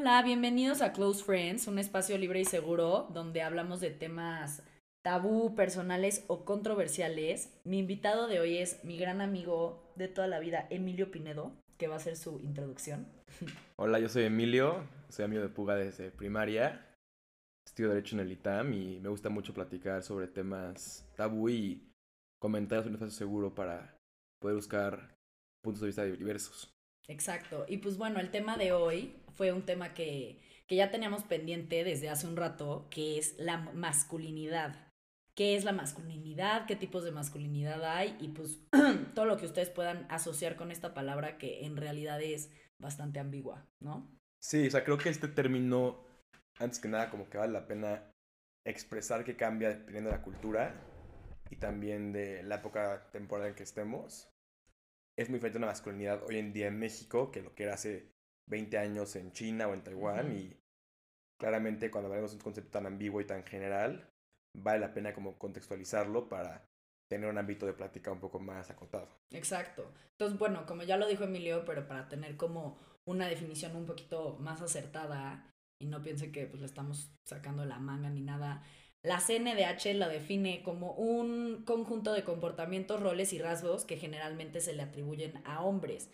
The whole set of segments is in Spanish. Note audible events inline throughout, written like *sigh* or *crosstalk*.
Hola, bienvenidos a Close Friends, un espacio libre y seguro donde hablamos de temas tabú, personales o controversiales. Mi invitado de hoy es mi gran amigo de toda la vida, Emilio Pinedo, que va a hacer su introducción. *laughs* Hola, yo soy Emilio, soy amigo de Puga desde primaria, estudio Derecho en el ITAM y me gusta mucho platicar sobre temas tabú y comentarios en un espacio seguro para poder buscar puntos de vista diversos. Exacto, y pues bueno, el tema de hoy fue un tema que, que ya teníamos pendiente desde hace un rato, que es la masculinidad qué es la masculinidad, qué tipos de masculinidad hay y pues *clears throat* todo lo que ustedes puedan asociar con esta palabra que en realidad es bastante ambigua, ¿no? Sí, o sea, creo que este término, antes que nada, como que vale la pena expresar que cambia dependiendo de la cultura y también de la época temporal en que estemos. Es muy diferente una masculinidad hoy en día en México que lo que era hace 20 años en China o en Taiwán y claramente cuando hablamos de un concepto tan ambiguo y tan general, vale la pena como contextualizarlo para tener un ámbito de plática un poco más acotado. Exacto. Entonces, bueno, como ya lo dijo Emilio, pero para tener como una definición un poquito más acertada y no piense que pues le estamos sacando la manga ni nada, la CNDH la define como un conjunto de comportamientos, roles y rasgos que generalmente se le atribuyen a hombres.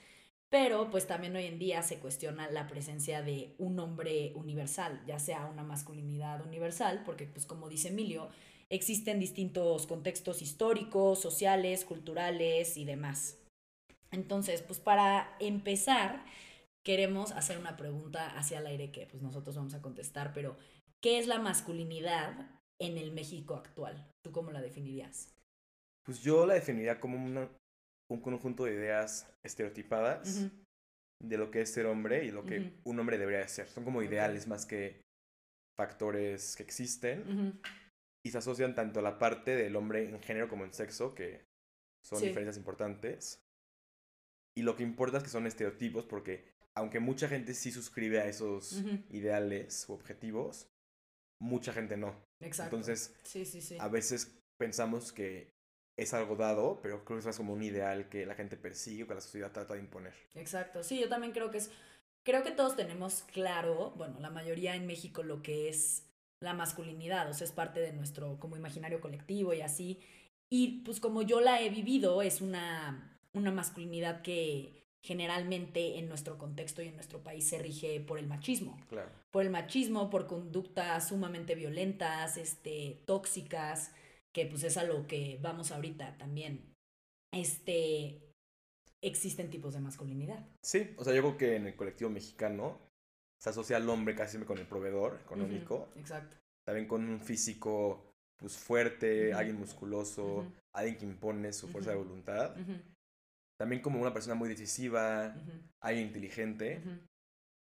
Pero pues también hoy en día se cuestiona la presencia de un hombre universal, ya sea una masculinidad universal, porque pues como dice Emilio, existen distintos contextos históricos, sociales, culturales y demás. Entonces, pues para empezar, queremos hacer una pregunta hacia el aire que pues nosotros vamos a contestar, pero ¿qué es la masculinidad en el México actual? ¿Tú cómo la definirías? Pues yo la definiría como una, un conjunto de ideas estereotipadas de lo que es ser hombre y lo que un hombre debería ser. Son como ideales más que factores que existen y se asocian tanto a la parte del hombre en género como en sexo, que son diferencias importantes. Y lo que importa es que son estereotipos porque aunque mucha gente sí suscribe a esos ideales u objetivos, mucha gente no. Exacto. Entonces, a veces pensamos que es algo dado, pero creo que es como un ideal que la gente persigue o que la sociedad trata de imponer. Exacto, sí, yo también creo que es, creo que todos tenemos claro, bueno, la mayoría en México lo que es la masculinidad, o sea, es parte de nuestro como imaginario colectivo y así. Y pues como yo la he vivido, es una, una masculinidad que generalmente en nuestro contexto y en nuestro país se rige por el machismo. Claro. Por el machismo, por conductas sumamente violentas, este, tóxicas, que pues es a lo que vamos ahorita también. Este, existen tipos de masculinidad. Sí, o sea, yo creo que en el colectivo mexicano se asocia al hombre casi con el proveedor económico. exacto. También con un físico pues fuerte, alguien musculoso, alguien que impone su fuerza de voluntad. También como una persona muy decisiva, alguien inteligente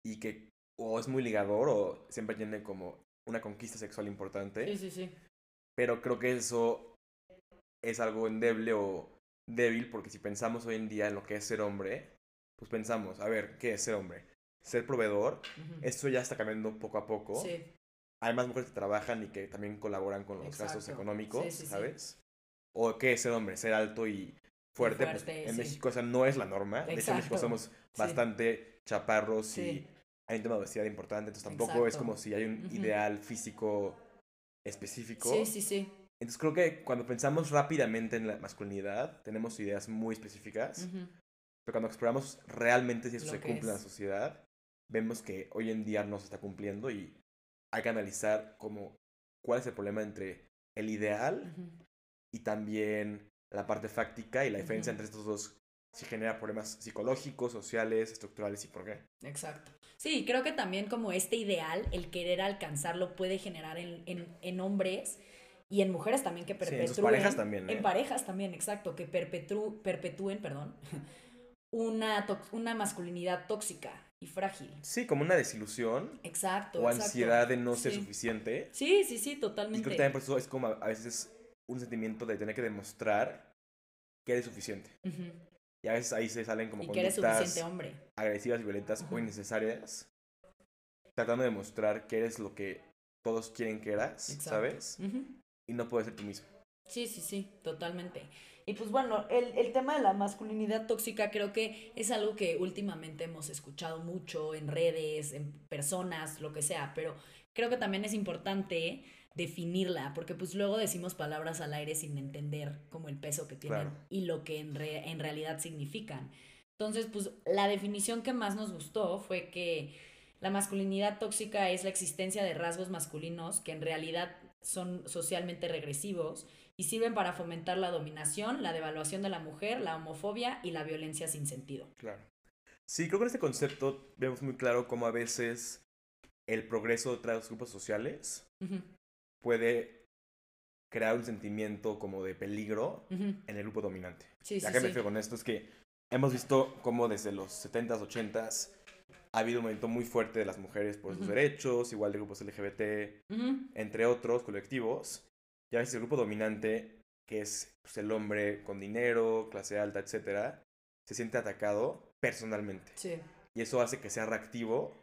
y que o es muy ligador o siempre tiene como una conquista sexual importante. Sí, sí, sí. Pero creo que eso es algo endeble o débil porque si pensamos hoy en día en lo que es ser hombre, pues pensamos, a ver, ¿qué es ser hombre? Ser proveedor, eso ya está cambiando poco a poco. Sí. Hay más mujeres que trabajan y que también colaboran con los gastos económicos, ¿sabes? O qué es ser hombre, ser alto y fuerte. Pues, en México esa no es la norma. De hecho, en México somos bastante chaparros y hay un tema de obesidad importante, entonces tampoco es como si hay un ideal físico específico. Sí, sí, sí. Entonces creo que cuando pensamos rápidamente en la masculinidad, tenemos ideas muy específicas, pero cuando exploramos realmente si eso se cumple en la sociedad, vemos que hoy en día no se está cumpliendo y hay que analizar como cuál es el problema entre el ideal y también la parte fáctica y la diferencia entre estos dos si genera problemas psicológicos, sociales, estructurales y por qué. Exacto. Sí, creo que también como este ideal, el querer alcanzarlo puede generar en, en, hombres y en mujeres también que perpetúen. en parejas también. En parejas también, exacto, que perpetúen, perdón, *laughs* una, una masculinidad tóxica y frágil. Sí, como una desilusión. Exacto. O ansiedad de no ser suficiente. Sí, sí, sí, totalmente. Y creo que también por eso es como a veces un sentimiento de tener que demostrar que eres suficiente. Y a veces ahí se salen como y que eres suficiente hombre. agresivas y violentas o innecesarias. Tratando de mostrar que eres lo que todos quieren que eras, ¿sabes? Y no puedes ser tú mismo. Sí, sí, sí, totalmente. Y pues bueno, el, el, tema de la masculinidad tóxica creo que es algo que últimamente hemos escuchado mucho en redes, en personas, lo que sea, pero creo que también es importante definirla, porque pues luego decimos palabras al aire sin entender como el peso que tienen y lo que en, en realidad significan. Entonces, pues la definición que más nos gustó fue que la masculinidad tóxica es la existencia de rasgos masculinos que en realidad son socialmente regresivos y sirven para fomentar la dominación, la devaluación de la mujer, la homofobia y la violencia sin sentido. Claro. Sí, creo que en este concepto vemos muy claro cómo a veces el progreso de otros grupos sociales puede crear un sentimiento como de peligro en el grupo dominante. Sí, ya que me refiero con esto es que hemos visto cómo desde los 70s, 80s ha habido un movimiento muy fuerte de las mujeres por sus derechos, igual de grupos LGBT, entre otros colectivos. Y a veces el grupo dominante, que es pues, el hombre con dinero, clase alta, etcétera, se siente atacado personalmente. Sí. Y eso hace que sea reactivo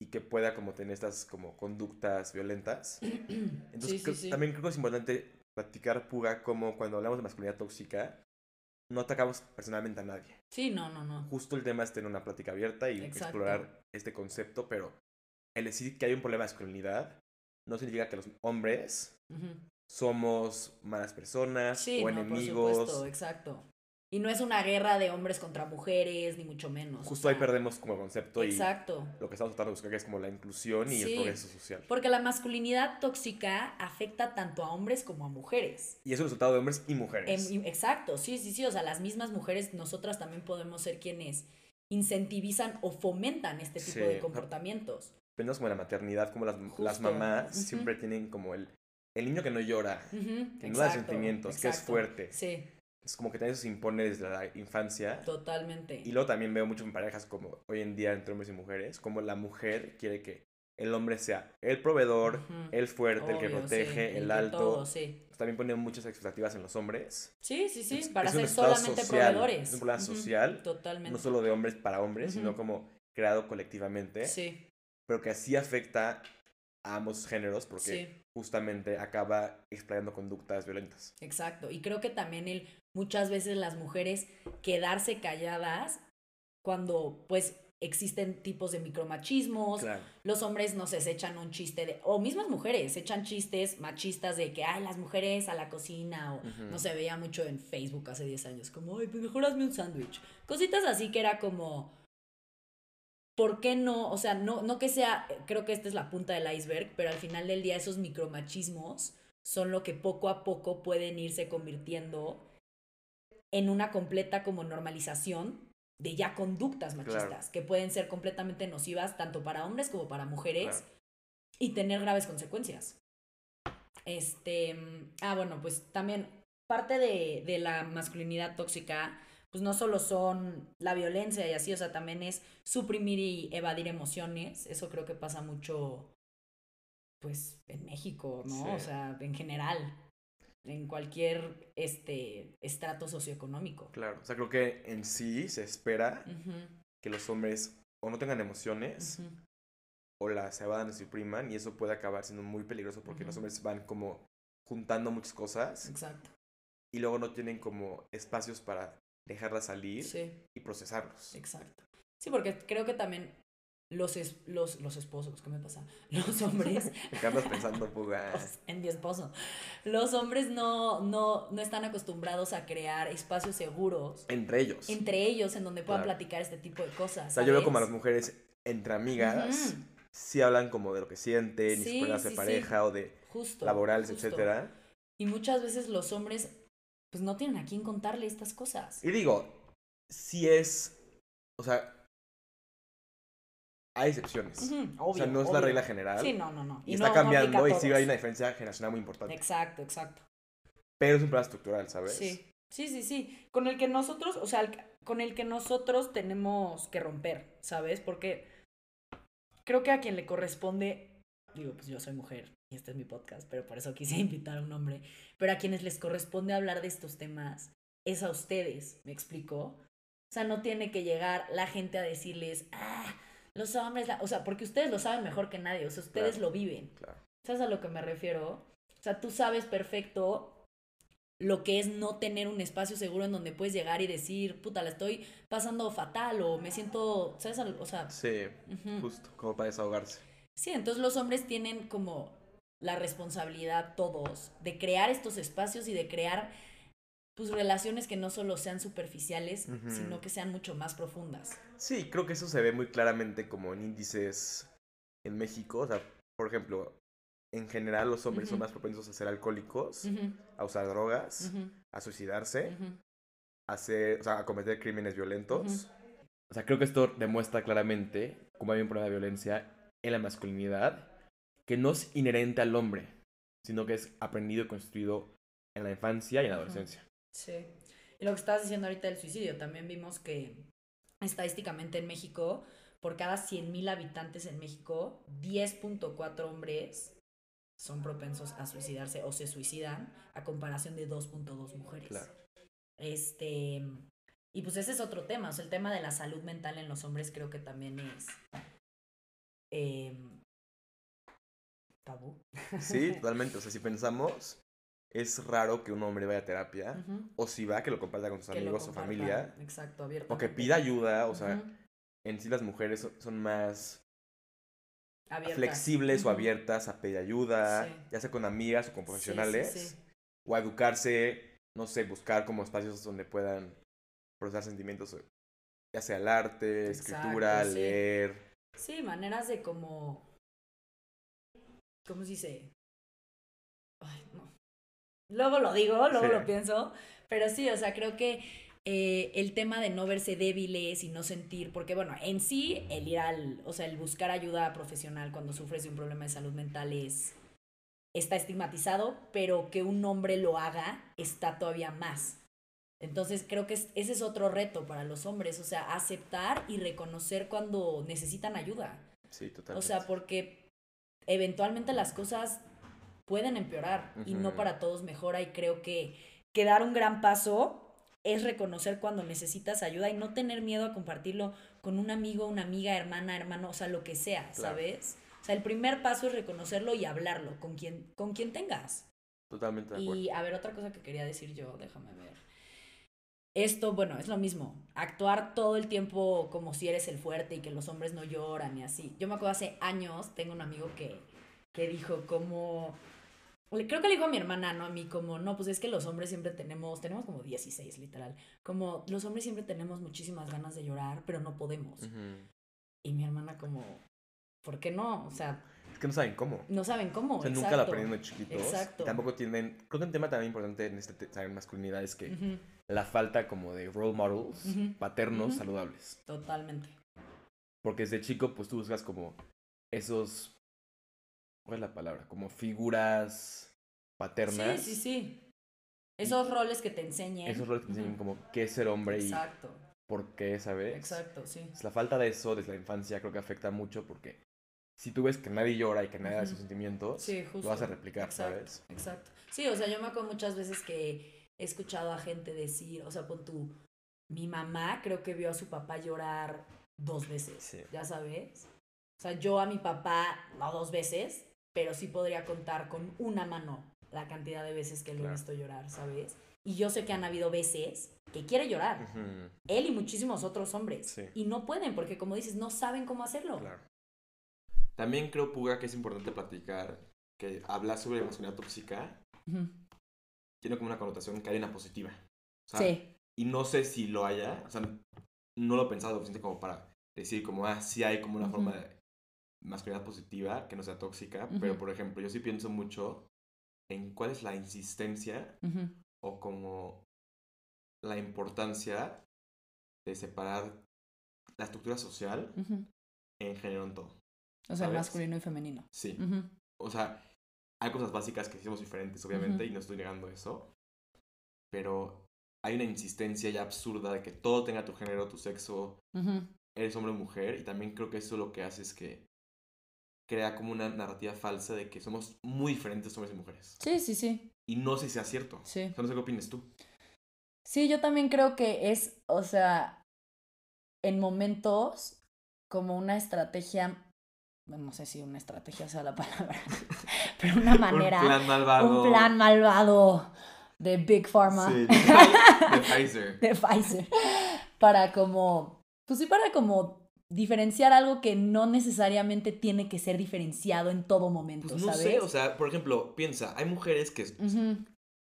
y que pueda como tener estas como conductas violentas. *clears throat* Entonces también creo que es importante practicar puga como cuando hablamos de masculinidad tóxica, no atacamos personalmente a nadie. Sí, no, no, no. Justo el tema es tener una plática abierta y explorar este concepto, pero el decir que hay un problema de masculinidad no significa que los hombres somos malas personas o enemigos. Por supuesto, exacto. Y no es una guerra de hombres contra mujeres, ni mucho menos. Justo ahí perdemos como concepto Exacto. y lo que estamos tratando de buscar que es como la inclusión y el progreso social. Porque la masculinidad tóxica afecta tanto a hombres como a mujeres. Y es un resultado de hombres y mujeres. Em, exacto, sí, sí, sí. O sea, las mismas mujeres, nosotras también podemos ser quienes incentivizan o fomentan este tipo de comportamientos. Vemos como la maternidad, como las, las mamás siempre tienen como el, el niño que no llora, que no da sentimientos, que es fuerte. Sí es como que también eso se impone desde la infancia. Totalmente. Y luego también veo mucho en parejas como hoy en día entre hombres y mujeres, como la mujer quiere que el hombre sea el proveedor, el fuerte, el que protege, el, alto. Todo, sí. Pues también ponen muchas expectativas en los hombres. Sí, sí, sí, para ser solamente proveedores. Es un problema social. Totalmente. No solo de hombres para hombres, sino como creado colectivamente. Sí. Pero que así afecta a ambos géneros porque justamente acaba explayando conductas violentas. Exacto. Y creo que también el muchas veces las mujeres quedarse calladas cuando pues existen tipos de micromachismos, los hombres no se echan un chiste de, o mismas mujeres echan chistes machistas de que, ay, las mujeres a la cocina, o no se veía mucho en Facebook hace 10 años, como, ay, pues mejor hazme un sándwich. Cositas así que era como, ¿por qué no? O sea, no, no que sea, creo que esta es la punta del iceberg, pero al final del día esos micromachismos son lo que poco a poco pueden irse convirtiendo en una completa como normalización de ya conductas machistas que pueden ser completamente nocivas tanto para hombres como para mujeres y tener graves consecuencias. Este, ah, bueno, pues también parte de, de la masculinidad tóxica, pues no solo son la violencia y así, o sea, también es suprimir y evadir emociones. Eso creo que pasa mucho, pues, en México, ¿no? O sea, en general en cualquier este estrato socioeconómico. Claro, o sea, creo que en sí se espera que los hombres o no tengan emociones o las evadan y supriman y eso puede acabar siendo muy peligroso porque los hombres van como juntando muchas cosas. Exacto. Y luego no tienen como espacios para dejarlas salir y procesarlos. Exacto. Sí, porque creo que también los, los, los esposos, ¿qué me pasa? *laughs* Los hombres. ¿Qué andas pensando, Puga? *laughs* en mi esposo. Los hombres no, no, no están acostumbrados a crear espacios seguros. Entre ellos. Entre ellos, en donde puedan platicar este tipo de cosas. O sea, yo veo como a las mujeres entre amigas, sí hablan como de lo que sienten, sí, ni de pareja o de laborales, etcétera. Y muchas veces los hombres, pues no tienen a quién contarle estas cosas. Y digo, si es, o sea, hay excepciones. o sea, no es la regla general. Sí, no, no, no. Y, está cambiando y sí hay una diferencia generacional muy importante. Exacto, exacto. Pero es un problema estructural, ¿sabes? Sí, sí, sí, sí. Con el que nosotros, o sea, con el que nosotros tenemos que romper, ¿sabes? Porque creo que a quien le corresponde, digo, pues yo soy mujer y este es mi podcast, pero por eso quise *laughs* invitar a un hombre, pero a quienes les corresponde hablar de estos temas es a ustedes, ¿me explico? O sea, no tiene que llegar la gente a decirles, ah, los hombres, o sea, porque ustedes lo saben mejor que nadie, o sea, ustedes lo viven. Claro. ¿Sabes a lo que me refiero? O sea, tú sabes perfecto lo que es no tener un espacio seguro en donde puedes llegar y decir, puta, la estoy pasando fatal o me siento, ¿sabes? O sea... Sí, justo, como para desahogarse. Sí, entonces los hombres tienen como la responsabilidad todos de crear estos espacios y de crear pues relaciones que no solo sean superficiales, sino que sean mucho más profundas. Sí, creo que eso se ve muy claramente como en índices en México. O sea, por ejemplo, en general los hombres son más propensos a ser alcohólicos, a usar drogas, a suicidarse, a, hacer, o sea, a cometer crímenes violentos. O sea, creo que esto demuestra claramente cómo hay un problema de violencia en la masculinidad que no es inherente al hombre, sino que es aprendido y construido en la infancia y en la adolescencia. Sí. Y lo que estabas diciendo ahorita del suicidio, también vimos que estadísticamente en México, por cada 100.000 habitantes en México, 10.4 hombres son propensos a suicidarse o se suicidan a comparación de 2.2 mujeres. Claro. Este, y pues ese es otro tema, o sea, el tema de la salud mental en los hombres creo que también es em, tabú. Sí, *laughs* totalmente, o sea, si pensamos, es raro que un hombre vaya a terapia, o si va, que lo comparta con sus amigos o familia. Exacto, abierto. O que pida ayuda, o sea, en sí las mujeres son más flexibles o abiertas a pedir ayuda, ya sea con amigas o con profesionales, o a educarse, no sé, buscar como espacios donde puedan procesar sentimientos, ya sea el arte, escritura, leer. Sí, maneras de como, ¿cómo se dice? Luego lo digo, luego lo pienso, pero sí, o sea, creo que eh, el tema de no verse débiles y no sentir, porque bueno, en sí el ir al, o sea, el buscar ayuda profesional cuando sufres de un problema de salud mental es, está estigmatizado, pero que un hombre lo haga está todavía más. Entonces creo que ese es otro reto para los hombres, o sea, aceptar y reconocer cuando necesitan ayuda. Sí, totalmente. O sea, porque eventualmente las cosas pueden empeorar y no para todos mejora y creo que, que dar un gran paso es reconocer cuando necesitas ayuda y no tener miedo a compartirlo con un amigo, una amiga, hermana, hermano, o sea, lo que sea, ¿sabes? O sea, el primer paso es reconocerlo y hablarlo con quien, con quien tengas. Totalmente de acuerdo. Y a ver, otra cosa que quería decir yo, déjame ver. Esto, bueno, es lo mismo. Actuar todo el tiempo como si eres el fuerte y que los hombres no lloran y así. Yo me acuerdo hace años, tengo un amigo que, que dijo como Creo que le dijo a mi hermana, no a mí, como, no, pues es que los hombres siempre tenemos, tenemos como 16 literal, como los hombres siempre tenemos muchísimas ganas de llorar, pero no podemos. Y mi hermana como, ¿por qué no? O sea... Es que no saben cómo. No saben cómo. O sea, nunca lo aprenden de chiquitos. Exacto. tampoco tienen, creo que un tema también importante en este saber masculinidad es que la falta como de role models paternos saludables. Totalmente. Porque desde chico, pues tú buscas como esos ¿Cuál es la palabra? Como figuras paternas. Sí, sí, sí. Esos roles que te enseñen. Esos roles que te enseñan como qué es ser hombre Exacto. y por qué, ¿sabes? Exacto, sí. la falta de eso desde la infancia creo que afecta mucho porque si tú ves que nadie llora y que nadie da sus sentimientos, lo vas a replicar, ¿sabes? Exacto. Sí, o sea, yo me acuerdo muchas veces que he escuchado a gente decir, o sea, pon tú, mi mamá creo que vio a su papá llorar dos veces, ya sabes. O sea, yo a mi papá, no dos veces, pero sí podría contar con una mano la cantidad de veces que lo he visto llorar, ¿sabes? Y yo sé que han habido veces que quiere llorar. Él y muchísimos otros hombres. Y no pueden, porque como dices, no saben cómo hacerlo. Claro. También creo, Puga, que es importante platicar que hablar sobre masculinidad tóxica tiene como una connotación que hay una positiva. sí. Y no sé si lo haya, o sea, no lo he pensado suficiente como para decir como, ah, sí hay como una forma de masculinidad positiva, que no sea tóxica, pero por ejemplo, yo sí pienso mucho en cuál es la insistencia o como la importancia de separar la estructura social en género en todo. O sea, masculino y femenino. Sí. O sea, hay cosas básicas que hacemos diferentes, obviamente, y no estoy negando eso. Pero hay una insistencia ya absurda de que todo tenga tu género, tu sexo, eres hombre o mujer, y también creo que eso lo que hace es que crea como una narrativa falsa de que somos muy diferentes hombres y mujeres. Sí, sí, sí. Y no sé si sea cierto. Sí. no sé qué opinas tú. Sí, yo también creo que es, o sea, en momentos como una estrategia, no sé si una estrategia sea la palabra, *laughs* pero una *laughs* manera. un plan malvado. Un plan malvado de Big Pharma. Sí, *laughs* de Pfizer. de Pfizer. Para como, pues sí, para como diferenciar algo que no necesariamente tiene que ser diferenciado en todo momento, Pues no ¿sabes? sé, o sea, por ejemplo, piensa, hay mujeres que,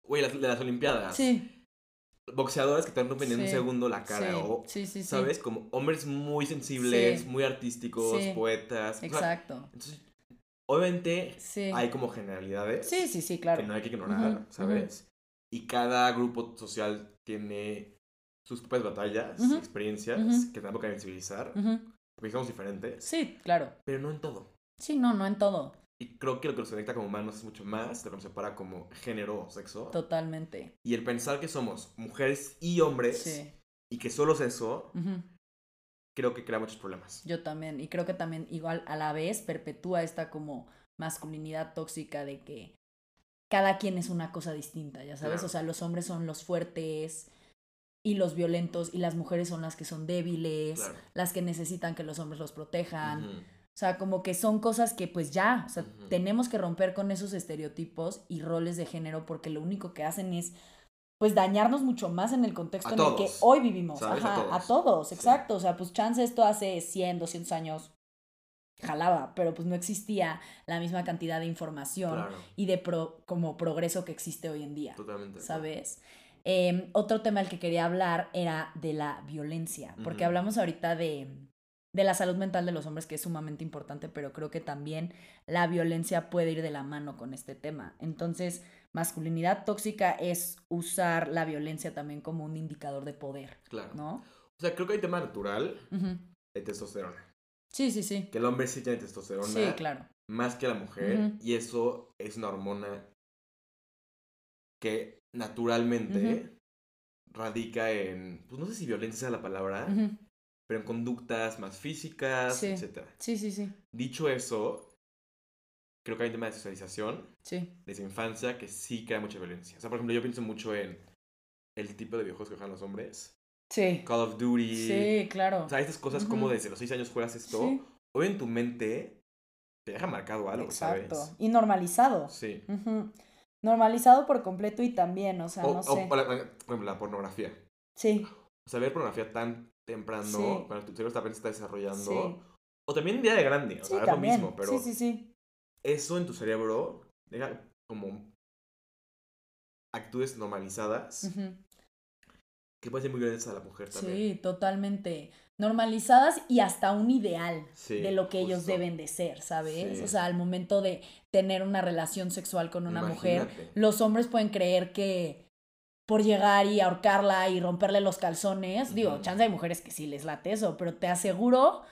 güey, las, de las Olimpiadas, Sí. boxeadores que te rompen en un Sí, segundo la cara, sí, o, sí, sí, sí. ¿sabes? Como hombres muy sensibles, Sí. muy artísticos, Sí, poetas. o sea, Exacto. entonces, obviamente, Sí. hay como generalidades Sí, sí, sí, claro. que no hay que ignorar, ¿sabes? Y cada grupo social tiene sus propias batallas, experiencias, que tampoco hay que visibilizar, porque somos diferentes, Sí, claro. pero no en todo. Sí, no, no en todo. Y creo que lo que nos conecta como humanos es mucho más lo que nos separa como género o sexo. Totalmente. Y el pensar que somos mujeres y hombres Sí. y que solo es eso, creo que crea muchos problemas. Yo también. Y creo que también igual a la vez perpetúa esta como masculinidad tóxica de que cada quien es una cosa distinta, ya sabes. Claro. O sea, los hombres son los fuertes y los violentos y las mujeres son las que son débiles, Claro. las que necesitan que los hombres los protejan. O sea, como que son cosas que pues ya, o sea, Ujú. tenemos que romper con esos estereotipos y roles de género porque lo único que hacen es pues dañarnos mucho más en el contexto A en el que hoy vivimos. ¿sabes? A Ajá, todos. a todos, Sí. exacto. O sea, pues chance esto hace 100, 200 años jalaba, pero pues no existía la misma cantidad de información Claro, y de pro- como progreso que existe hoy en día. totalmente. acuerdo. Eh, otro tema del que quería hablar era de la violencia, porque hablamos ahorita de, de la salud mental de los hombres, que es sumamente importante, pero creo que también la violencia puede ir de la mano con este tema. Entonces, masculinidad tóxica es usar la violencia también como un indicador de poder, Claro. ¿no? O sea, creo que hay tema natural Ujú. de testosterona. Sí, sí, sí. Que el hombre sí tiene testosterona Sí, claro. más que la mujer. Y eso es una hormona que naturalmente radica en, pues no sé si violencia sea la palabra, pero en conductas más físicas, Sí. etcétera. Sí, sí, sí. Dicho eso, creo que hay un tema de socialización Sí. desde infancia que sí crea mucha violencia. O sea, por ejemplo, yo pienso mucho en el tipo de videojuegos que juegan los hombres. Sí. Call of Duty. Sí, claro. O sea, estas cosas como Ujú. desde los 6 años juegas esto. Sí. Hoy en tu mente te deja marcado algo, Exacto. ¿sabes? Y normalizado. Sí. Ujú. Normalizado por completo y también, o sea, o, no sé. o la, por ejemplo, la pornografía. Sí, O sea, ver pornografía tan temprano, Sí. cuando tu cerebro está apenas está desarrollando. sí. O también día de grande, o Sí, sea, es también. lo mismo, pero Sí, sí, sí. eso en tu cerebro deja como actitudes normalizadas que pueden ser muy violentas a la mujer también. Sí, totalmente. Normalizadas y hasta un ideal Sí, de lo que ellos deben de ser, ¿sabes? Sí. O sea, al momento de tener una relación sexual con una mujer, los hombres pueden creer que por llegar y ahorcarla y romperle los calzones, digo, chance hay mujeres que sí les late eso, pero te aseguro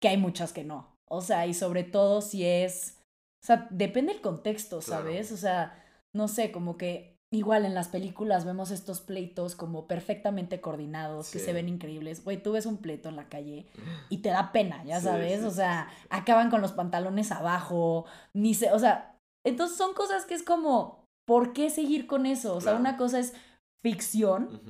que hay muchas que no. O sea, y sobre todo si es, o sea, depende del contexto, Claro. ¿sabes? O sea, no sé, como que igual en las películas vemos estos pleitos como perfectamente coordinados, que se ven increíbles. Güey, tú ves un pleito en la calle *gasps* y te da pena, ya Sí, sabes, sí, o sea, acaban con los pantalones abajo, ni se, o sea, entonces son cosas que es como, ¿por qué seguir con eso? O sea, Claro. una cosa es ficción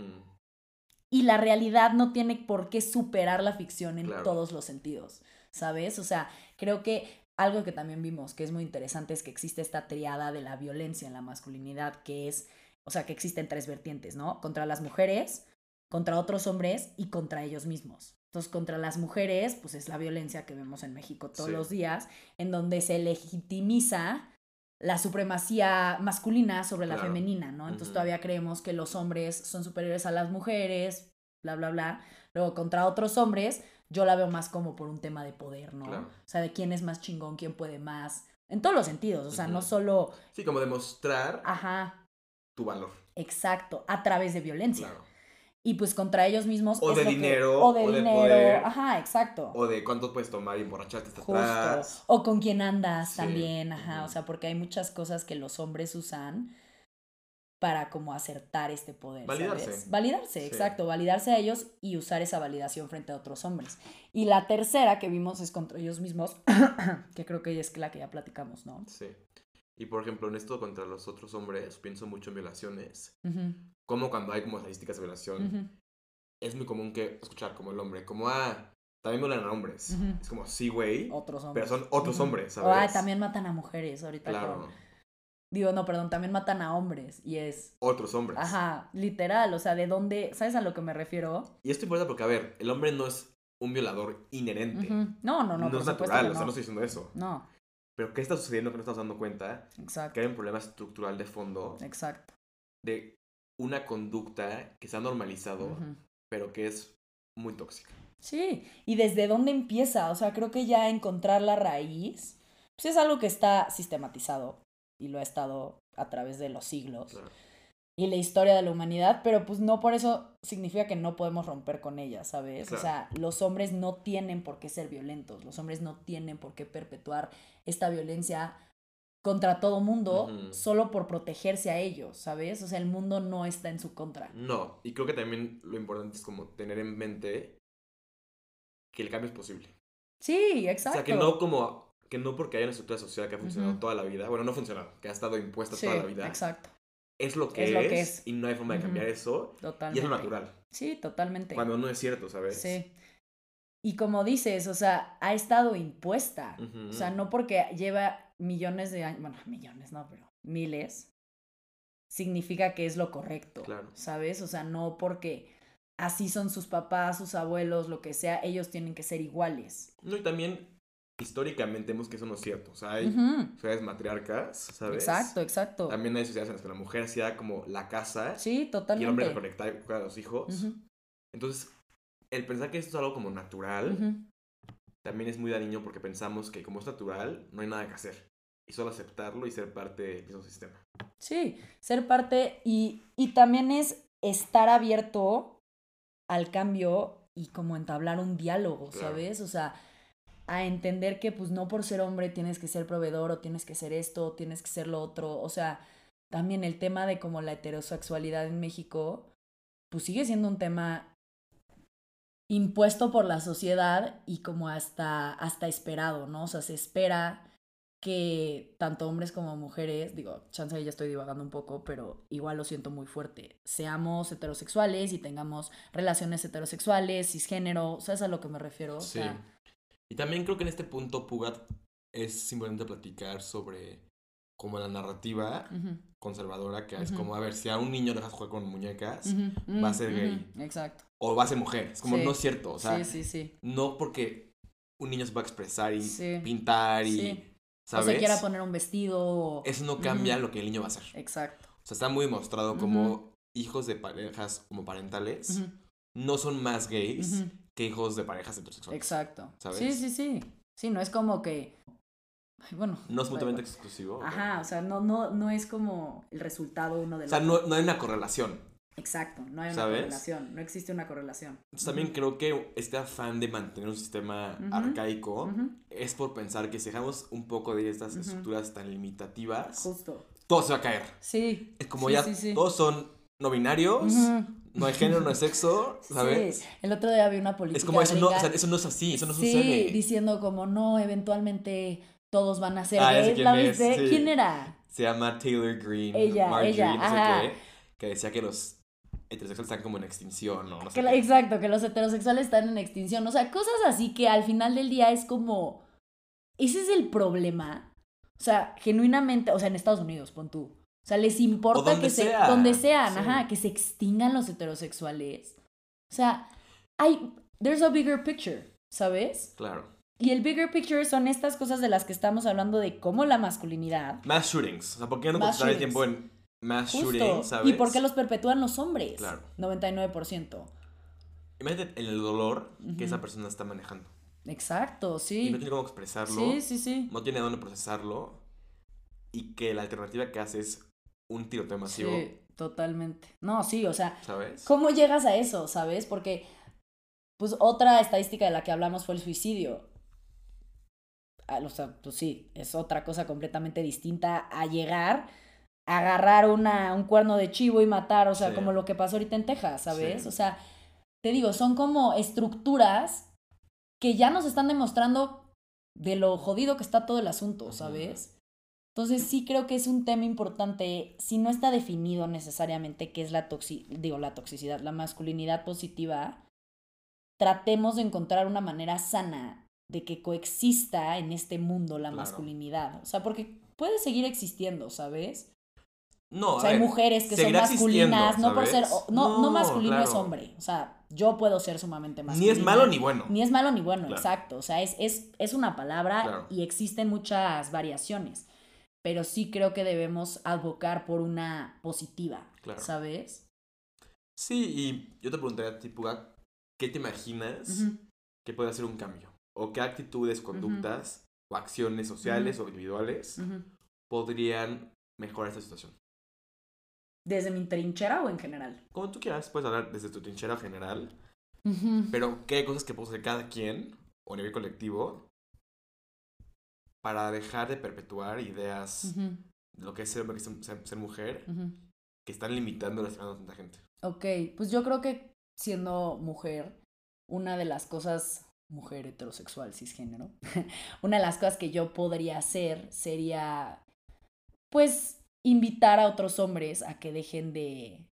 y la realidad no tiene por qué superar la ficción en Claro. todos los sentidos, ¿sabes? O sea, creo que algo que también vimos que es muy interesante es que existe esta triada de la violencia en la masculinidad, que es, o sea, que existen tres vertientes, ¿no? Contra las mujeres, contra otros hombres y contra ellos mismos. Entonces, contra las mujeres, pues es la violencia que vemos en México todos Sí. los días, en donde se legitimiza la supremacía masculina sobre la Claro. femenina, ¿no? Entonces todavía creemos que los hombres son superiores a las mujeres, bla, bla, bla. Luego, contra otros hombres, yo la veo más como por un tema de poder, ¿no? Claro. O sea, de quién es más chingón, quién puede más. En todos los sentidos, o sea, no solo, Sí, como demostrar ajá, tu valor. exacto, a través de violencia. Claro. Y pues contra ellos mismos. O es de lo que- dinero, o de o de dinero. poder. Ajá, exacto. O de cuánto puedes tomar y emborracharte hasta Justo. atrás. O con quién andas Sí, también, ajá. O sea, porque hay muchas cosas que los hombres usan para como acertar este poder. Validarse. ¿sabes? Validarse, Sí. exacto. Validarse a ellos y usar esa validación frente a otros hombres. Y la tercera que vimos es contra ellos mismos, *coughs* que creo que es la que ya platicamos, ¿no? Sí. Y por ejemplo, en esto contra los otros hombres, pienso mucho en violaciones. Ujú, Como cuando hay como estadísticas de violación, es muy común que escuchar como el hombre, como, ah, también violan a hombres. Ujú. Es como, sí, güey, Otros hombres. pero son otros hombres, ¿sabes? también matan a mujeres ahorita. Claro. con- Digo, no, perdón, también matan a hombres y es... Otros hombres. Ajá, literal, o sea, ¿de dónde? ¿Sabes a lo que me refiero? Y esto importa porque, a ver, el hombre no es un violador inherente. Ujú. No, no, no. No es natural, o sea, no. estoy diciendo eso. No, Pero ¿qué está sucediendo que no estamos dando cuenta? exacto, Que hay un problema estructural de fondo exacto. de una conducta que se ha normalizado, pero que es muy tóxica. Sí, y desde dónde empieza, o sea, creo que ya encontrar la raíz, pues es algo que está sistematizado y lo ha estado a través de los siglos Claro. y la historia de la humanidad, pero pues no por eso significa que no podemos romper con ella, ¿sabes? O sea, los hombres no tienen por qué ser violentos, los hombres no tienen por qué perpetuar esta violencia contra todo mundo solo por protegerse a ellos, ¿sabes? O sea, el mundo no está en su contra. No, y creo que también lo importante es como tener en mente que el cambio es posible. Sí, exacto. O sea, que no como que no porque hay una estructura social que ha funcionado toda la vida, bueno, no ha funcionado, que ha estado impuesta Sí, toda la vida, exacto, es lo que Es es, lo que es. y no hay forma de cambiar eso, y totalmente. es lo natural, Sí, totalmente. cuando no es cierto, ¿sabes? Sí. Y como dices, o sea, ha estado impuesta. O sea, no porque lleva millones de años, bueno, millones, no, pero miles, significa que es lo correcto. Claro. ¿Sabes? O sea, no porque así son sus papás, sus abuelos, lo que sea, ellos tienen que ser iguales. No, y también históricamente vemos que eso no es cierto, o sea, hay Ujú. sociedades matriarcas, ¿sabes? Exacto, exacto. También hay sociedades en las que la mujer hacía como la casa Sí, y el hombre totalmente. reconectaba y a los hijos. Entonces, el pensar que esto es algo como natural también es muy dañino porque pensamos que como es natural, no hay nada que hacer. Y solo aceptarlo y ser parte del mismo sistema. Sí, ser parte y, y también es estar abierto al cambio y como entablar un diálogo, Claro. ¿sabes? O sea, a entender que pues no por ser hombre tienes que ser proveedor o tienes que ser esto o tienes que ser lo otro. O sea, también el tema de como la heterosexualidad en México, pues sigue siendo un tema impuesto por la sociedad y como hasta, hasta esperado, ¿no? O sea, se espera que tanto hombres como mujeres, digo, chance ya estoy divagando un poco, pero igual lo siento muy fuerte, seamos heterosexuales y tengamos relaciones heterosexuales, cisgénero, ¿sabes a lo que me refiero? O Sí. sea, Y también creo que en este punto, Pugat, es importante platicar sobre como la narrativa conservadora que es Ujú. como, a ver, si a un niño le dejas jugar con muñecas, va a ser gay. Exacto. o va a ser mujer. Es como, Sí. no es cierto. O sea, sí, sí, sí. no porque un niño se va a expresar y pintar y, Sí. O ¿sabes? se quiera poner un vestido. o- Eso no cambia lo que el niño va a hacer. Exacto. O sea, está muy demostrado como hijos de parejas homoparentales Ujú, no son más gays que hijos de parejas heterosexuales. Exacto. ¿Sabes? Sí, sí, sí. Sí, no es como que. Ay, bueno. No es mutuamente igual. exclusivo. Ajá, o sea, no, no, no es como el resultado uno O del sea, otro. no, no hay una correlación. Exacto, no hay una ¿Sabes? correlación, no existe una correlación. Entonces, también creo que este afán de mantener un sistema arcaico es por pensar que si dejamos un poco de estas estructuras tan limitativas, Justo. todo se va a caer. Sí. Es como sí, ya sí, sí. todos son no binarios. No hay género, no hay sexo, ¿sabes? Sí, el otro día vi una política Es como eso no, o gringa, sea, eso no es así, eso no sí, sucede. diciendo como no, eventualmente todos van a ser Ah, gays. quién ¿La viste? sí. ¿Quién era? Se llama Taylor Green, Ella, Marjorie, ella, no sé qué, que decía que los heterosexuales están como en extinción, ¿no? no sé Que la- qué. exacto, que los heterosexuales están en extinción. O sea, cosas así que al final del día es como. Ese es el problema. O sea, genuinamente, o sea, en Estados Unidos, pon tú. O sea, les importa que se. Donde sean, sí. ajá, que se extingan los heterosexuales. O sea, hay. There's a bigger picture, ¿sabes? Claro. Y el bigger picture son estas cosas de las que estamos hablando de cómo la masculinidad. Mass shootings. O sea, ¿por qué no concentrar el tiempo en mass Justo. shootings, sabes? ¿Y por qué los perpetúan los hombres? Claro. 99%. Imagínate el dolor que esa persona está manejando. Exacto, Y sí. no tiene cómo expresarlo, Sí, sí, sí. no tiene dónde procesarlo. Y que la alternativa que hace es un tiroteo masivo, Sí, totalmente. No, sí, o sea, ¿sabes? ¿cómo llegas a eso, sabes? Porque, pues, otra estadística de la que hablamos fue el suicidio. Ah, O sea, pues sí, es otra cosa completamente distinta a llegar, a agarrar una, un cuerno de chivo y matar, o sea, Sí. como lo que pasó ahorita en Texas, ¿sabes? Sí. O sea, te digo, son como estructuras que ya nos están demostrando de lo jodido que está todo el asunto. ¿sabes? Entonces sí creo que es un tema importante, si no está definido necesariamente qué es la toxi digo, la toxicidad, la masculinidad positiva, tratemos de encontrar una manera sana de que coexista en este mundo la Claro. masculinidad. O sea, porque puede seguir existiendo, ¿sabes? No, o sea, hay mujeres que son masculinas, no por ser. No, no, masculino es hombre. O sea, yo puedo ser sumamente masculina. Ni es malo ni bueno. Ni es malo ni bueno, exacto. O sea, es, es, es una palabra y existen muchas variaciones. Pero sí creo que debemos advocar por una positiva, ¿sabes? Sí, y yo te preguntaría, Tipuga, ¿qué te imaginas que puede hacer un cambio? ¿O qué actitudes, conductas o acciones sociales o individuales podrían mejorar esta situación? ¿Desde mi trinchera o en general? Como tú quieras, puedes hablar desde tu trinchera general. Pero, ¿qué cosas que puede hacer cada quien, o a nivel colectivo, para dejar de perpetuar ideas de lo que es ser hombre, ser, ser mujer, que están limitando la esperanza de tanta gente? Ok, pues yo creo que siendo mujer, una de las cosas, mujer heterosexual, cisgénero, *laughs* una de las cosas que yo podría hacer sería, pues, invitar a otros hombres a que dejen de,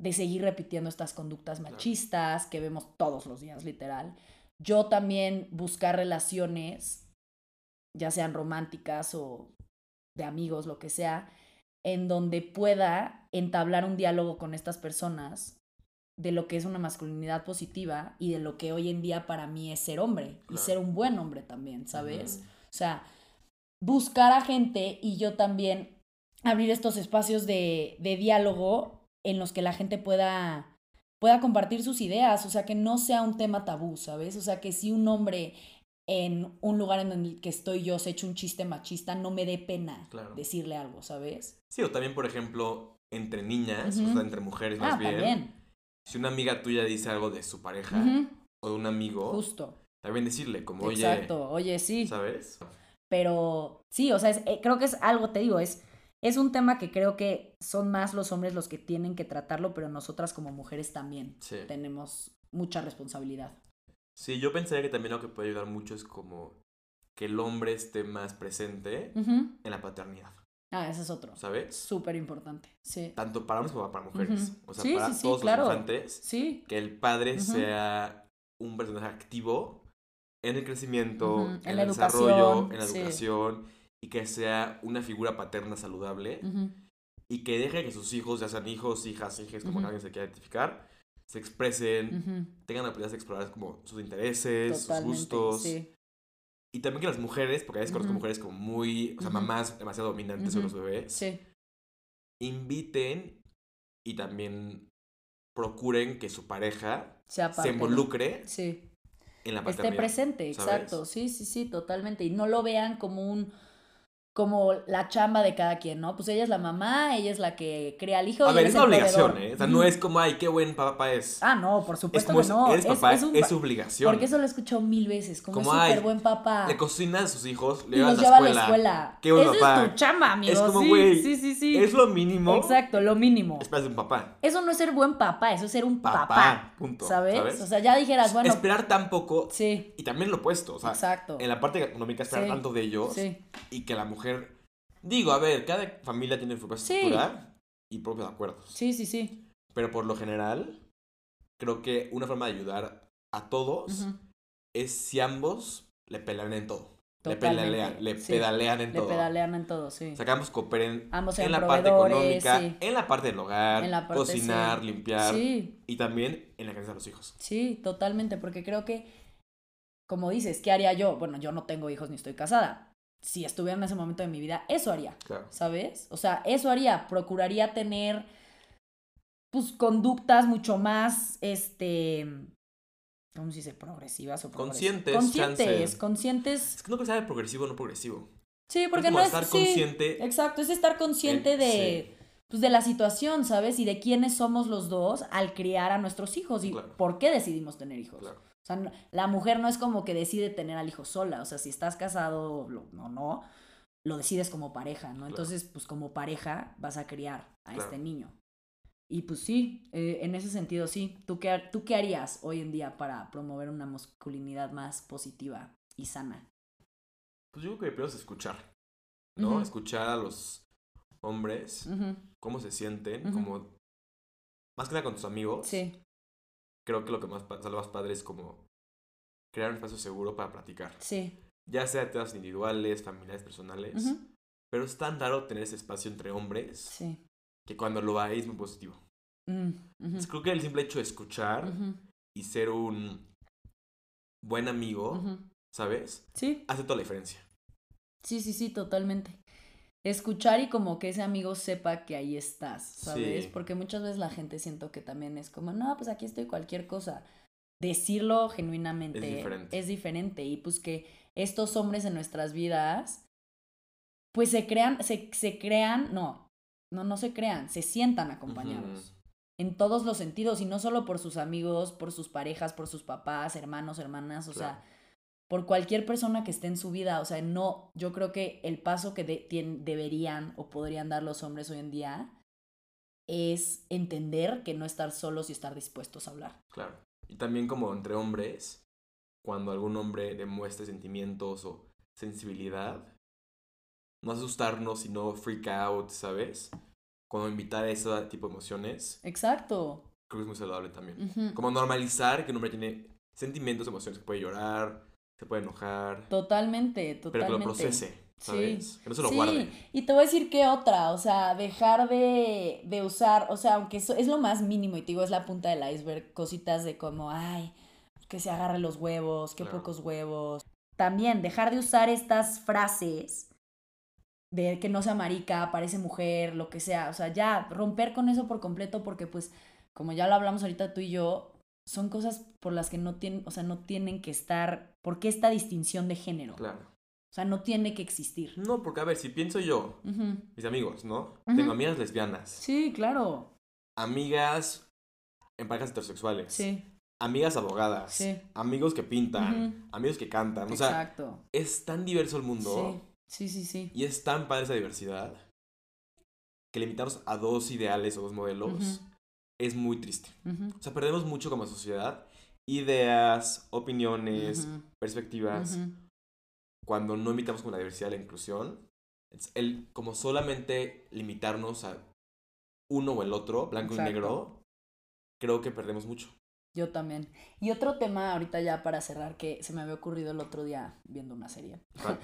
de seguir repitiendo estas conductas machistas que vemos todos los días, literal. Yo también buscar relaciones, ya sean románticas o de amigos, lo que sea, en donde pueda entablar un diálogo con estas personas de lo que es una masculinidad positiva y de lo que hoy en día para mí es ser hombre y ser un buen hombre también, ¿sabes? O sea, buscar a gente y yo también abrir estos espacios de, de diálogo en los que la gente pueda, pueda compartir sus ideas, o sea, que no sea un tema tabú, ¿sabes? O sea, que si un hombre en un lugar en el que estoy yo se echa un chiste machista, no me dé pena decirle algo, ¿sabes? Sí, o también, por ejemplo, entre niñas, o sea, entre mujeres más ah, bien. También. Si una amiga tuya dice algo de su pareja o de un amigo, justo. También decirle, como, oye. Exacto, oye, sí. ¿Sabes? Pero sí, o sea, eh, creo que es algo, te digo, es es un tema que creo que son más los hombres los que tienen que tratarlo, pero nosotras como mujeres también tenemos mucha responsabilidad. Sí, yo pensaría que también lo que puede ayudar mucho es como que el hombre esté más presente en la paternidad. Ah, ese es otro. ¿Sabes? Súper importante, sí. Tanto para hombres como para mujeres. O sea, para todos los infantes. Sí. Que el padre sea un personaje activo en el crecimiento, en, el desarrollo, en la educación y que sea una figura paterna saludable y que deje que sus hijos, ya sean hijos, hijas, hijas, como alguien se quiera identificar, se expresen, tengan la oportunidad de explorar como sus intereses, sus gustos. Y también que las mujeres, porque a veces conozco mujeres como muy, o sea, mamás demasiado dominantes sobre los bebés, inviten y también procuren que su pareja se involucre en la paternidad. Esté presente, exacto. Sí, sí, sí, totalmente. Y no lo vean como un como la chamba de cada quien, ¿no? Pues ella es la mamá, ella es la que crea al hijo. A ver, es una obligación, ¿eh? O sea, no es como, ay, qué buen papá es. Ah, no, por supuesto que no. Eres papá, es, es, obligación. Porque eso lo he escuchado mil veces, como, como súper buen papá. Le cocina a sus hijos, le lleva a la escuela. a la escuela. Qué buen papá. es tu chamba, amigo. Es como, güey, sí, sí, sí, es lo mínimo. Exacto, lo mínimo. Esperas de un papá. Eso no es ser buen papá, eso es ser un papá. punto. ¿sabes? O sea, ya dijeras, bueno. Esperar tan poco. Sí. Y también lo opuesto, o sea. Exacto. En la parte económica esperar tanto de ellos. Sí. Y que la mujer Digo, a ver, cada familia tiene su propia estructura y propios acuerdos. Sí, sí, sí. Pero por lo general, creo que una forma de ayudar a todos es si ambos le pelean en todo. Le pedalean, le pedalean en todo. Le pedalean en todo, sí. Sacamos cooperen en la parte económica, en la parte del hogar, cocinar, limpiar y también en la casa de los hijos. Sí, totalmente, porque creo que, como dices, ¿qué haría yo? Bueno, yo no tengo hijos ni estoy casada, si estuviera en ese momento de mi vida, eso haría. ¿Sabes? O sea, eso haría. Procuraría tener, pues, conductas mucho más, este, ¿cómo se dice? Progresivas o Conscientes. Conscientes, conscientes. Es que no pensaba de progresivo o no progresivo. Sí, porque no es... estar consciente. exacto, es estar consciente de... Pues de la situación, ¿sabes? Y de quiénes somos los dos al criar a nuestros hijos y por qué decidimos tener hijos. Claro. Sea, la mujer no es como que decide tener al hijo sola. O sea, si estás casado o no, no, lo decides como pareja, ¿no? Entonces, pues como pareja vas a criar a este niño. Y pues sí, eh, en ese sentido sí. ¿Tú qué, ¿Tú qué harías hoy en día para promover una masculinidad más positiva y sana? Pues yo creo que primero es escuchar, ¿no? Escuchar a los hombres, cómo se sienten, como... Más que nada con tus amigos. Sí creo que lo que más sale más padre es como crear un espacio seguro para platicar. Sí. Ya sea temas individuales, familiares, personales. Pero es tan raro tener ese espacio entre hombres sí. que cuando lo hay es muy positivo. Mm, creo que el simple hecho de escuchar y ser un buen amigo, ¿sabes? Sí. Hace toda la diferencia. Sí, sí, sí, totalmente. Escuchar y como que ese amigo sepa que ahí estás, ¿sabes? Porque muchas veces la gente siento que también es como, no, pues aquí estoy cualquier cosa. Decirlo genuinamente es diferente. Y pues que estos hombres en nuestras vidas, pues se crean, se, se crean, no, no, no se crean, se sientan acompañados. En todos los sentidos, y no solo por sus amigos, por sus parejas, por sus papás, hermanos, hermanas, o sea, por cualquier persona que esté en su vida. O sea, no, yo creo que el paso que deberían o podrían dar los hombres hoy en día es entender que no estar solos y estar dispuestos a hablar. Claro. Y también como entre hombres, cuando algún hombre demuestre sentimientos o sensibilidad, no asustarnos, sino freak out, ¿sabes? Cuando invitar a ese tipo de emociones. Exacto. Creo que es muy saludable también. Como normalizar que un hombre tiene sentimientos, emociones, que puede llorar, se puede enojar. Totalmente, totalmente. Pero que lo procese, ¿sabes? Que no se lo guarde. Y te voy a decir qué otra, o sea, dejar de, de usar, o sea, aunque eso es lo más mínimo y te digo, es la punta del iceberg, cositas de como, ay, que se agarre los huevos, qué pocos huevos. También dejar de usar estas frases de que no sea marica, parece mujer, lo que sea, o sea, ya romper con eso por completo porque pues como ya lo hablamos ahorita tú y yo, son cosas por las que no tienen, o sea, no tienen que estar, ¿por qué esta distinción de género? Claro. O sea, no tiene que existir. No, porque a ver, si pienso yo, mis amigos, ¿no? Tengo amigas lesbianas. Sí, claro. Amigas en parejas heterosexuales. Sí. Amigas abogadas. Sí. Amigos que pintan. Amigos que cantan. O sea, Exacto. es tan diverso el mundo. Sí. sí, sí, sí. Y es tan padre esa diversidad que limitarnos a dos ideales o dos modelos es muy triste. O sea, perdemos mucho como sociedad. Ideas, opiniones, perspectivas. Cuando no invitamos con la diversidad y la inclusión. El, como solamente limitarnos a uno o el otro, blanco y negro, creo que perdemos mucho. Yo también. Y otro tema ahorita ya para cerrar que se me había ocurrido el otro día viendo una serie.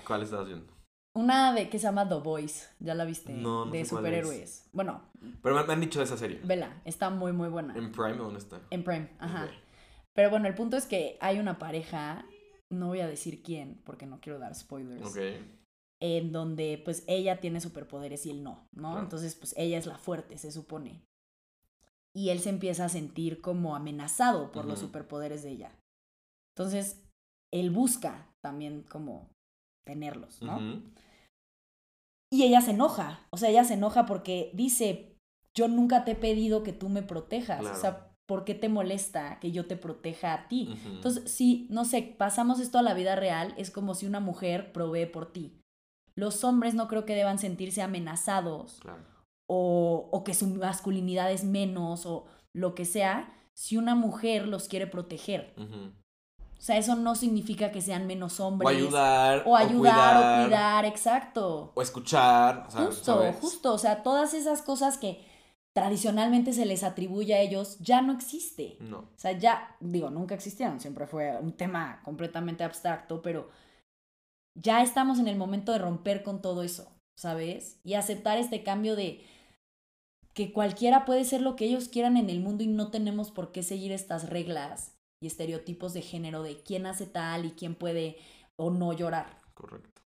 ¿Cuál, estás viendo? Una de que se llama The Boys, ¿ya la viste? No, no De superhéroes. Bueno. Pero me, han dicho de esa serie. Vela, está muy, muy buena. ¿En Prime o dónde está? En Prime, ajá. Pero bueno, el punto es que hay una pareja, no voy a decir quién, porque no quiero dar spoilers. Ok. En donde, pues, ella tiene superpoderes y él no, ¿no? Entonces, pues, ella es la fuerte, se supone. Y él se empieza a sentir como amenazado por los superpoderes de ella. Entonces, él busca también como tenerlos, ¿no? Y ella se enoja, o sea, ella se enoja porque dice, yo nunca te he pedido que tú me protejas, o sea, ¿por qué te molesta que yo te proteja a ti? Entonces, si, no sé, pasamos esto a la vida real, es como si una mujer provee por ti. Los hombres no creo que deban sentirse amenazados o, o que su masculinidad es menos o lo que sea, si una mujer los quiere proteger. Sea, eso no significa que sean menos hombres. O ayudar. O ayudar o cuidar, exacto. O escuchar. justo, justo. O sea, todas esas cosas que tradicionalmente se les atribuye a ellos ya no existe. No. O sea, ya, digo, nunca existieron, siempre fue un tema completamente abstracto, pero ya estamos en el momento de romper con todo eso, ¿sabes? Y aceptar este cambio de que cualquiera puede ser lo que ellos quieran en el mundo y no tenemos por qué seguir estas reglas y estereotipos de género de quién hace tal y quién puede o no llorar. Correcto.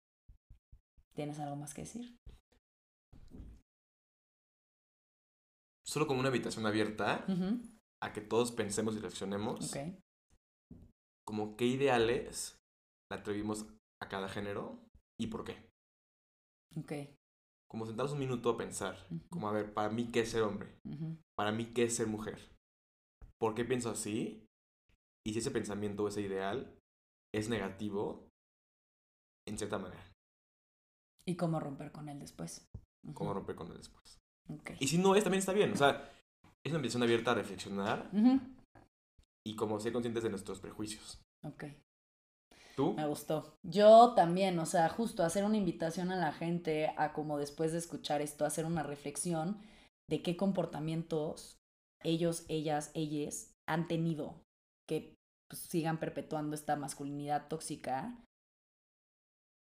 ¿Tienes algo más que decir? Solo como una habitación abierta a que todos pensemos y reaccionemos. Como qué ideales le atrevimos a cada género y por qué. Ok. Como sentarnos un minuto a pensar, como a ver, para mí qué es ser hombre, para mí qué es ser mujer, ¿por qué pienso así? Y si ese pensamiento o ese ideal es negativo, en cierta manera. ¿Y cómo romper con él después? Cómo romper con él después. Y si no es, también está bien. O sea, es una invitación abierta a reflexionar y como ser conscientes de nuestros prejuicios. Ok. ¿Tú? Me gustó. Yo también, o sea, justo hacer una invitación a la gente a como después de escuchar esto, hacer una reflexión de qué comportamientos ellos, ellas, ellas han tenido que pues, sigan perpetuando esta masculinidad tóxica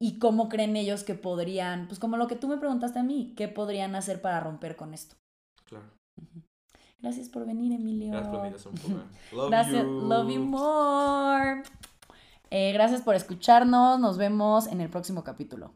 y cómo creen ellos que podrían, pues como lo que tú me preguntaste a mí, ¿qué podrían hacer para romper con esto? Claro. Gracias por venir, Emilio. Gracias por *laughs* Love Gracias, you. love you more. Eh, gracias por escucharnos. Nos vemos en el próximo capítulo.